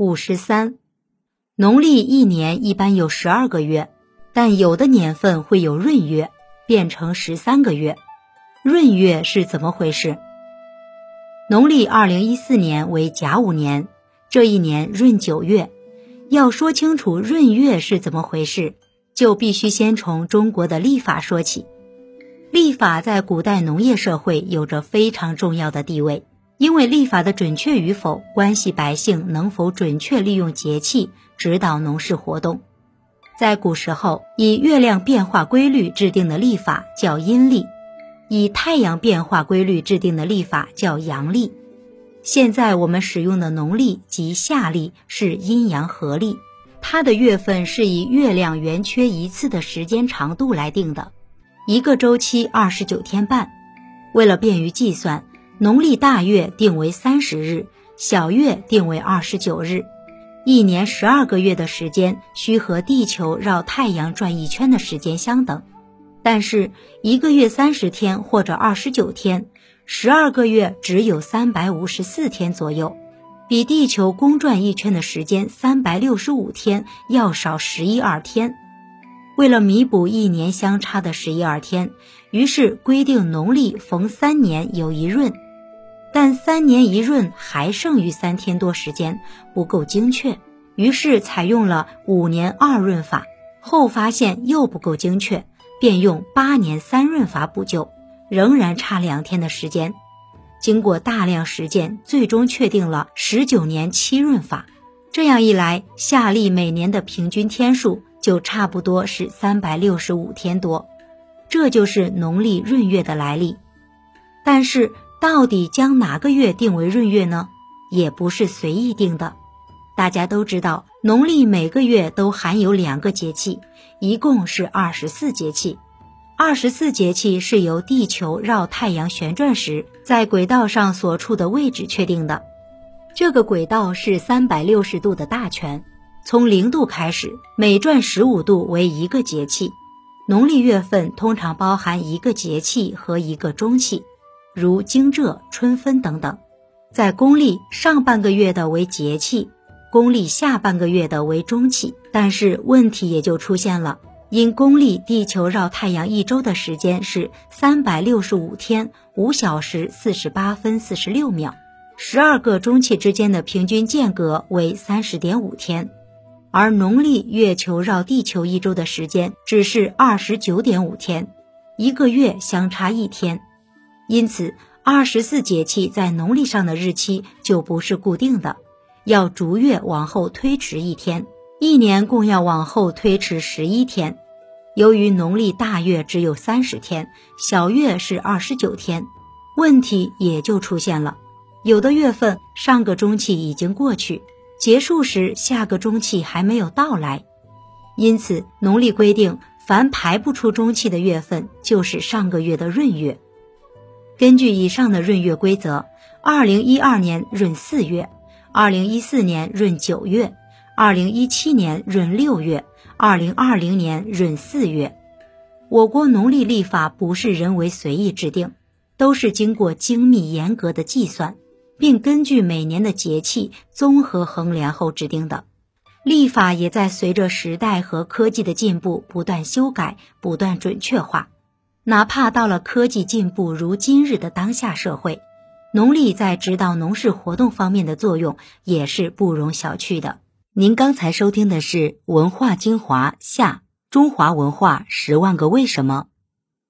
五十三，农历一年一般有十二个月，但有的年份会有闰月，变成十三个月。闰月是怎么回事？农历二零一四年为甲午年，这一年闰九月。要说清楚闰月是怎么回事，就必须先从中国的历法说起。历法在古代农业社会有着非常重要的地位，因为历法的准确与否，关系百姓能否准确利用节气指导农事活动。在古时候，以月亮变化规律制定的历法叫阴历，以太阳变化规律制定的历法叫阳历。现在我们使用的农历及夏历是阴阳合历，它的月份是以月亮圆缺一次的时间长度来定的，一个周期二十九天半。为了便于计算，农历大月定为三十日，小月定为二十九日。一年十二个月的时间需和地球绕太阳转一圈的时间相等，但是一个月三十天或者二十九天。十二个月只有三百五十四天左右，比地球公转一圈的时间三百六十五天要少十一二天。为了弥补一年相差的十一二天，于是规定农历逢三年有一闰，但三年一闰还剩余三天多时间，不够精确，于是采用了五年二闰法。后发现又不够精确，便用八年三闰法补救。仍然差两天的时间，经过大量实践，最终确定了十九年七闰法。这样一来，夏历每年的平均天数就差不多是三百六十五天多。这就是农历闰月的来历。但是，到底将哪个月定为闰月呢？也不是随意定的。大家都知道，农历每个月都含有两个节气，一共是二十四节气。二十四节气是由地球绕太阳旋转时，在轨道上所处的位置确定的。这个轨道是三百六十度的大圈，从零度开始，每转十五度为一个节气。农历月份通常包含一个节气和一个中气，如惊蛰、春分等等。在公历上半个月的为节气，公历下半个月的为中气。但是问题也就出现了。因公历地球绕太阳一周的时间是三百六十五天五小时四十八分四十六秒，十二个中气之间的平均间隔为三十点五天，而农历月球绕地球一周的时间只是二十九点五天，一个月相差一天，因此二十四节气在农历上的日期就不是固定的，要逐月往后推迟一天。一年共要往后推迟十一天，由于农历大月只有三十天，小月是二十九天，问题也就出现了。有的月份上个中气已经过去，结束时下个中气还没有到来，因此农历规定，凡排不出中气的月份，就是上个月的闰月。根据以上的闰月规则，二零一二年闰四月，二零一四年闰九月。二零一七年闰六月，二零二零年闰四月。我国农历历法不是人为随意制定，都是经过精密严格的计算，并根据每年的节气综合衡量后制定的。历法也在随着时代和科技的进步不断修改、不断准确化。哪怕到了科技进步如今日的当下社会，农历在指导农事活动方面的作用也是不容小觑的。您刚才收听的是《文化精华下中华文化十万个为什么》，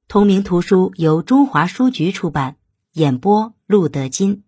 同名图书由中华书局出版，演播陆德金。